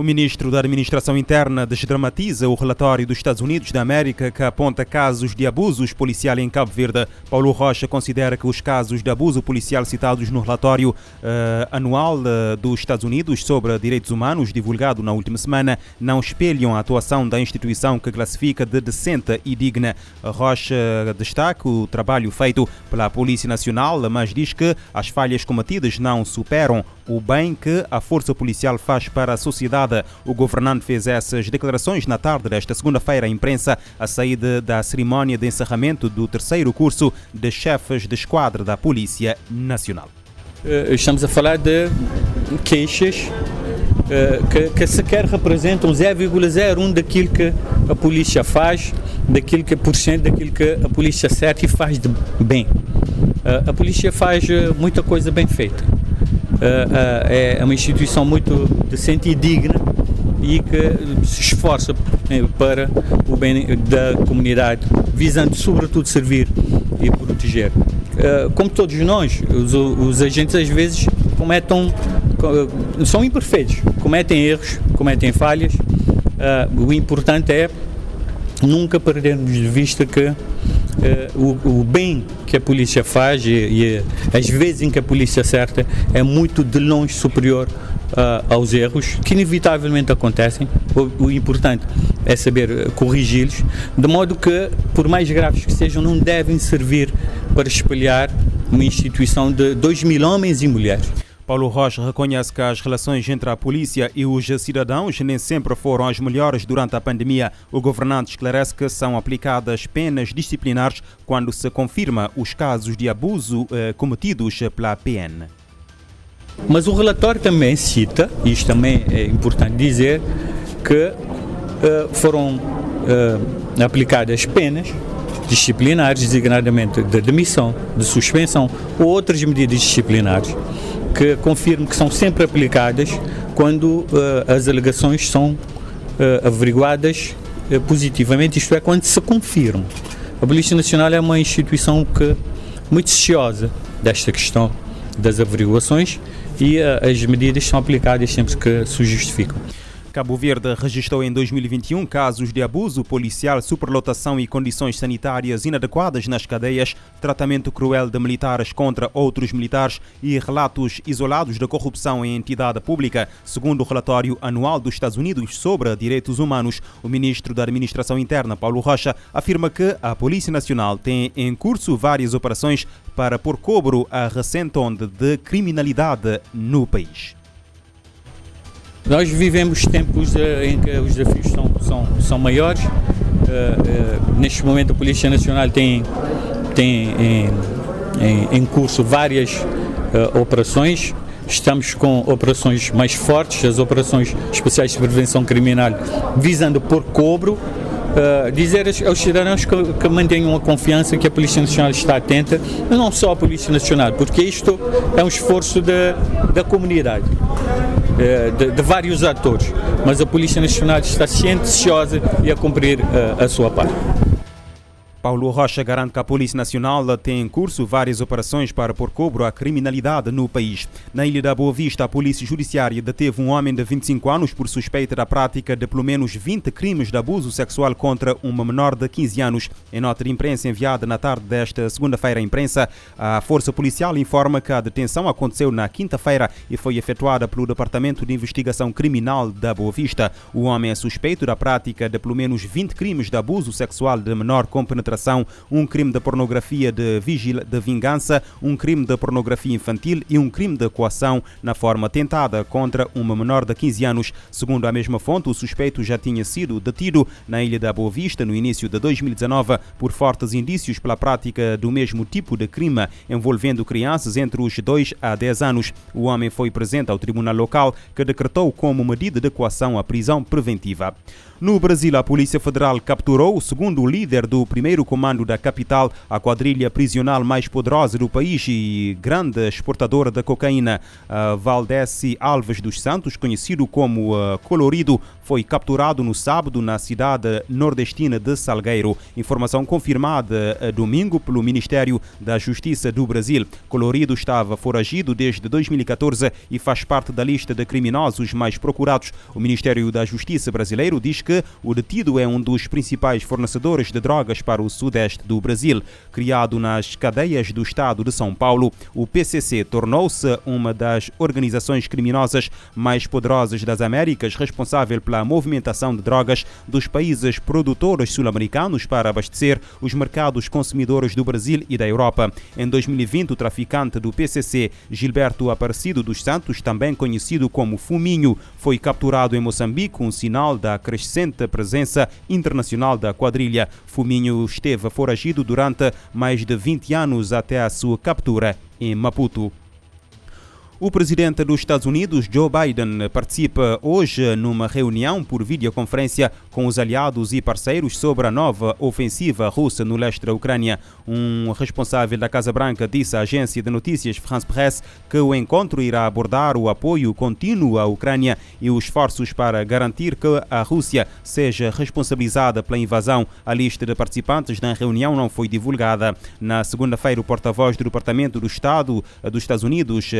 O ministro da Administração Interna desdramatiza o relatório dos Estados Unidos da América que aponta casos de abusos policial em Cabo Verde. Paulo Rocha considera que os casos de abuso policial citados no relatório uh, anual uh, dos Estados Unidos sobre direitos humanos, divulgado na última semana, não espelham a atuação da instituição que classifica de decente e digna. Rocha destaca o trabalho feito pela Polícia Nacional, mas diz que as falhas cometidas não superam o bem que a força policial faz para a sociedade. O governante fez essas declarações na tarde desta segunda-feira à imprensa, a saída da cerimónia de encerramento do terceiro curso de chefes de esquadra da Polícia Nacional. Eh, estamos a falar de queixas eh, que, que sequer representam 0,01 daquilo que a polícia faz, daquilo que por cento daquilo que a polícia certa e faz de bem. Eh, a polícia faz muita coisa bem feita é uma instituição muito decente e digna e que se esforça para o bem da comunidade, visando sobretudo servir e proteger. Como todos nós, os, os agentes às vezes cometem, são imperfeitos, cometem erros, cometem falhas. O importante é nunca perdermos de vista que o, o, bem que a polícia faz e, e, as vezes em que a polícia acerta é muito de longe superior uh, aos erros que inevitavelmente acontecem. O, o importante é saber eh, corrigi-los, de modo que, por mais graves que sejam, não devem servir para espelhar uma instituição de 2 mil homens e mulheres. Paulo Rocha reconhece que as relações entre a polícia e os cidadãos nem sempre foram as melhores durante a pandemia. O governante esclarece que são aplicadas penas disciplinares quando se confirma os casos de abuso eh, cometidos pela PN. Mas o relatório também cita, e isto também é importante dizer, que eh, foram eh, aplicadas penas disciplinares, designadamente de demissão, de suspensão ou outras medidas disciplinares que confirmo que são sempre aplicadas quando uh, as alegações são uh, averiguadas uh, positivamente, isto é, quando se confirma. A Polícia Nacional é uma instituição que muito ciosa desta questão das averiguações e as medidas são aplicadas sempre que se justificam. Cabo Verde registrou em 2021 casos de abuso policial, superlotação e condições sanitárias inadequadas nas cadeias, tratamento cruel de militares contra outros militares e relatos isolados de corrupção em entidade pública. Segundo o relatório anual dos Estados Unidos sobre direitos humanos, o ministro da Administração Interna, Paulo Rocha, afirma que a Polícia Nacional tem em curso várias operações para pôr cobro a recente onda de criminalidade no país. Nós vivemos tempos uh, em que os desafios são, são, são maiores. Uh, uh, neste momento, a Polícia Nacional tem, tem em, em, em curso várias operações. Estamos com operações mais fortes, as operações especiais de prevenção criminal, visando por cobro Uh, dizer aos cidadãos que, que, mantenham a confiança que a Polícia Nacional está atenta, mas não só a Polícia Nacional, porque isto é um esforço de, da comunidade. Eh, de, de, vários atores, mas a Polícia Nacional está cienticiosa e a cumprir uh, a sua parte. Paulo Rocha garante que a Polícia Nacional tem em curso várias operações para pôr cobro à criminalidade no país. Na Ilha da Boa Vista, a Polícia Judiciária deteve um homem de 25 anos por suspeita da prática de pelo menos 20 crimes de abuso sexual contra uma menor de 15 anos. Em nota de imprensa enviada na tarde desta segunda-feira à imprensa, a Força Policial informa que a detenção aconteceu na quinta-feira e foi efetuada pelo Departamento de Investigação Criminal da Boa Vista. O homem é suspeito da prática de pelo menos 20 crimes de abuso sexual de menor com penetração um crime de pornografia de, vigil... de vingança, um crime de pornografia infantil e um crime de coação na forma tentada contra uma menor de 15 anos. Segundo a mesma fonte, o suspeito já tinha sido detido na Ilha da Boa Vista no início de 2019 por fortes indícios pela prática do mesmo tipo de crime envolvendo crianças entre os 2 a 10 anos. O homem foi presente ao tribunal local que decretou como medida de coação a prisão preventiva. No Brasil, a Polícia Federal capturou o segundo líder do primeiro comando da capital, a quadrilha prisional mais poderosa do país e grande exportadora da cocaína. Valdeci Alves dos Santos, conhecido como Colorido, foi capturado no sábado na cidade nordestina de Salgueiro. Informação confirmada domingo pelo Ministério da Justiça do Brasil. Colorido estava foragido desde 2014 e faz parte da lista de criminosos mais procurados. O Ministério da Justiça brasileiro diz que que o detido é um dos principais fornecedores de drogas para o sudeste do Brasil. Criado nas cadeias do estado de São Paulo, o PCC tornou-se uma das organizações criminosas mais poderosas das Américas, responsável pela movimentação de drogas dos países produtores sul-americanos para abastecer os mercados consumidores do Brasil e da Europa. Em 2020, o traficante do PCC, Gilberto Aparecido dos Santos, também conhecido como Fuminho, foi capturado em Moçambique, um sinal da crescente recente presença internacional da quadrilha. Fuminho esteve foragido durante mais de 20 anos até a sua captura em Maputo. O presidente dos Estados Unidos, Joe Biden, participa hoje numa reunião por videoconferência com os aliados e parceiros sobre a nova ofensiva russa no leste da Ucrânia. Um responsável da Casa Branca disse à agência de notícias France Presse que o encontro irá abordar o apoio contínuo à Ucrânia e os esforços para garantir que a Rússia seja responsabilizada pela invasão. A lista de participantes na reunião não foi divulgada. Na segunda-feira, o porta-voz do Departamento do Estado dos Estados Unidos,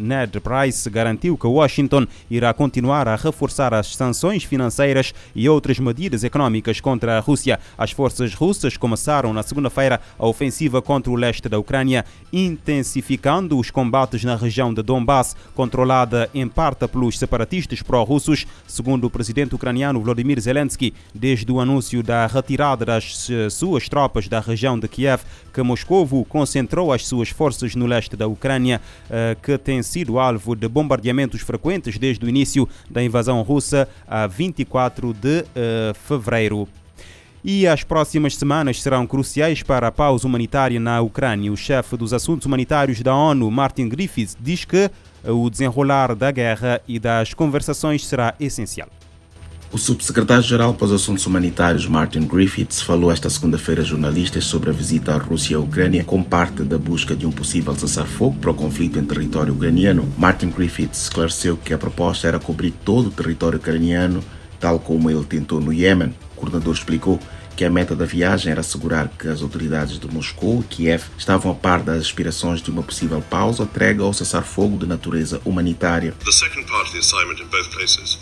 Ned Price garantiu que Washington irá continuar a reforçar as sanções financeiras e outras medidas econômicas contra a Rússia. As forças russas começaram na segunda-feira a ofensiva contra o leste da Ucrânia, intensificando os combates na região de Donbass, controlada em parte pelos separatistas pró-russos, segundo o presidente ucraniano Volodymyr Zelensky, desde o anúncio da retirada das suas tropas da região de Kiev, que Moscou concentrou as suas forças no leste da Ucrânia, eh, que tem sido alvo de bombardeamentos frequentes desde o início da invasão russa a 24 de uh, fevereiro. E as próximas semanas serão cruciais para a pausa humanitária na Ucrânia. O chefe dos assuntos humanitários da ONU, Martin Griffiths, diz que o desenrolar da guerra e das conversações será essencial. O subsecretário-geral para os Assuntos Humanitários, Martin Griffiths, falou esta segunda-feira a jornalistas sobre a visita à Rússia e à Ucrânia como parte da busca de um possível cessar-fogo para o conflito em território ucraniano. Martin Griffiths esclareceu que a proposta era cobrir todo o território ucraniano, tal como ele tentou no Iêmen. O coordenador explicou que a meta da viagem era assegurar que as autoridades de Moscou e Kiev estavam a par das aspirações de uma possível pausa, trégua ou cessar-fogo de natureza humanitária. The second part of the assignment in both places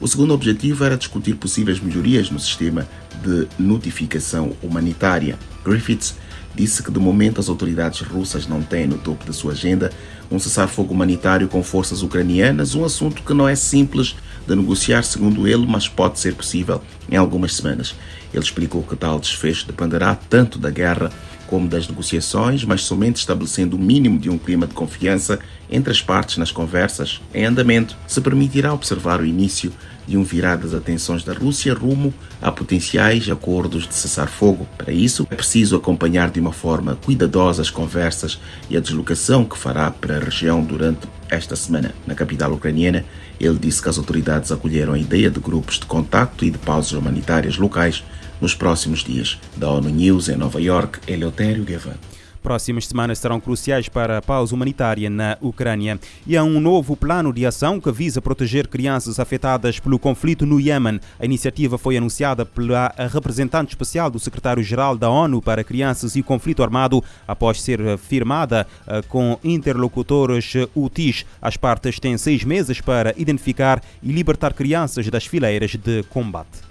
o segundo objetivo era discutir possíveis melhorias no sistema de notificação humanitária. Griffiths disse que de momento as autoridades russas não têm no topo da sua agenda um cessar-fogo humanitário com forças ucranianas, um assunto que não é simples de negociar, segundo ele, mas pode ser possível em algumas semanas. Ele explicou que tal desfecho dependerá tanto da guerra como das negociações, mas somente estabelecendo o mínimo de um clima de confiança entre as partes nas conversas em andamento se permitirá observar o início de um virar das atenções da Rússia rumo a potenciais acordos de cessar-fogo. Para isso, é preciso acompanhar de uma forma cuidadosa as conversas e a deslocação que fará para a região durante esta semana. Na capital ucraniana, ele disse que as autoridades acolheram a ideia de grupos de contacto e de pausas humanitárias locais nos próximos dias. Da ONU News em Nova York, Eleutério Gavan. Próximas semanas serão cruciais para a pausa humanitária na Ucrânia. E há um novo plano de ação que visa proteger crianças afetadas pelo conflito no Iêmen. A iniciativa foi anunciada pela representante especial do secretário-geral da ONU para Crianças e Conflito Armado, após ser firmada eh, com interlocutores UTIs. As partes têm seis meses para identificar e libertar crianças das fileiras de combate.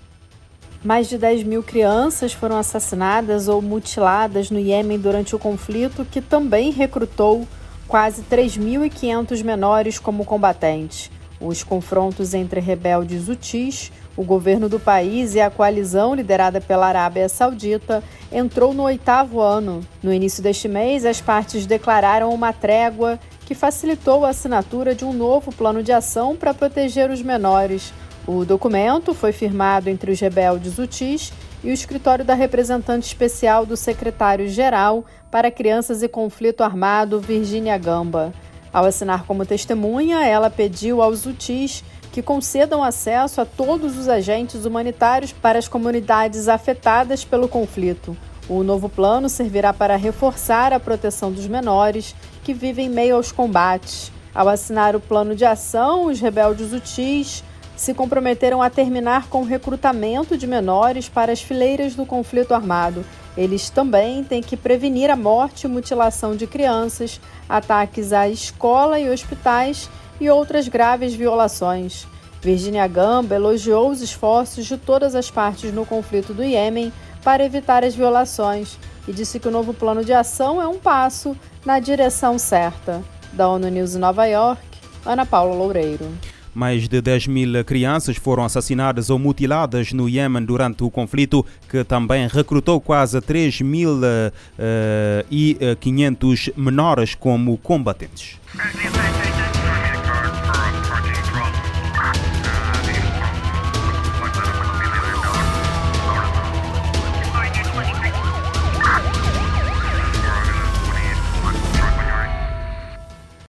Mais de 10 mil crianças foram assassinadas ou mutiladas no Iêmen durante o conflito, que também recrutou quase 3.500 menores como combatentes. Os confrontos entre rebeldes hutis, o governo do país e a coalizão liderada pela Arábia Saudita entrou no oitavo ano. No início deste mês, as partes declararam uma trégua que facilitou a assinatura de um novo plano de ação para proteger os menores. O documento foi firmado entre os rebeldes UTIs e o escritório da representante especial do secretário-geral para Crianças e Conflito Armado, Virginia Gamba. Ao assinar como testemunha, ela pediu aos UTIs que concedam acesso a todos os agentes humanitários para as comunidades afetadas pelo conflito. O novo plano servirá para reforçar a proteção dos menores que vivem em meio aos combates. Ao assinar o plano de ação, os rebeldes UTIs se comprometeram a terminar com o recrutamento de menores para as fileiras do conflito armado. Eles também têm que prevenir a morte e mutilação de crianças, ataques à escola e hospitais e outras graves violações. Virginia Gamba elogiou os esforços de todas as partes no conflito do Iêmen para evitar as violações e disse que o novo plano de ação é um passo na direção certa. Da ONU News em Nova York, Ana Paula Loureiro. Mais de 10 mil crianças foram assassinadas ou mutiladas no Iêmen durante o conflito, que também recrutou quase 3 mil uh, e 500 menores como combatentes.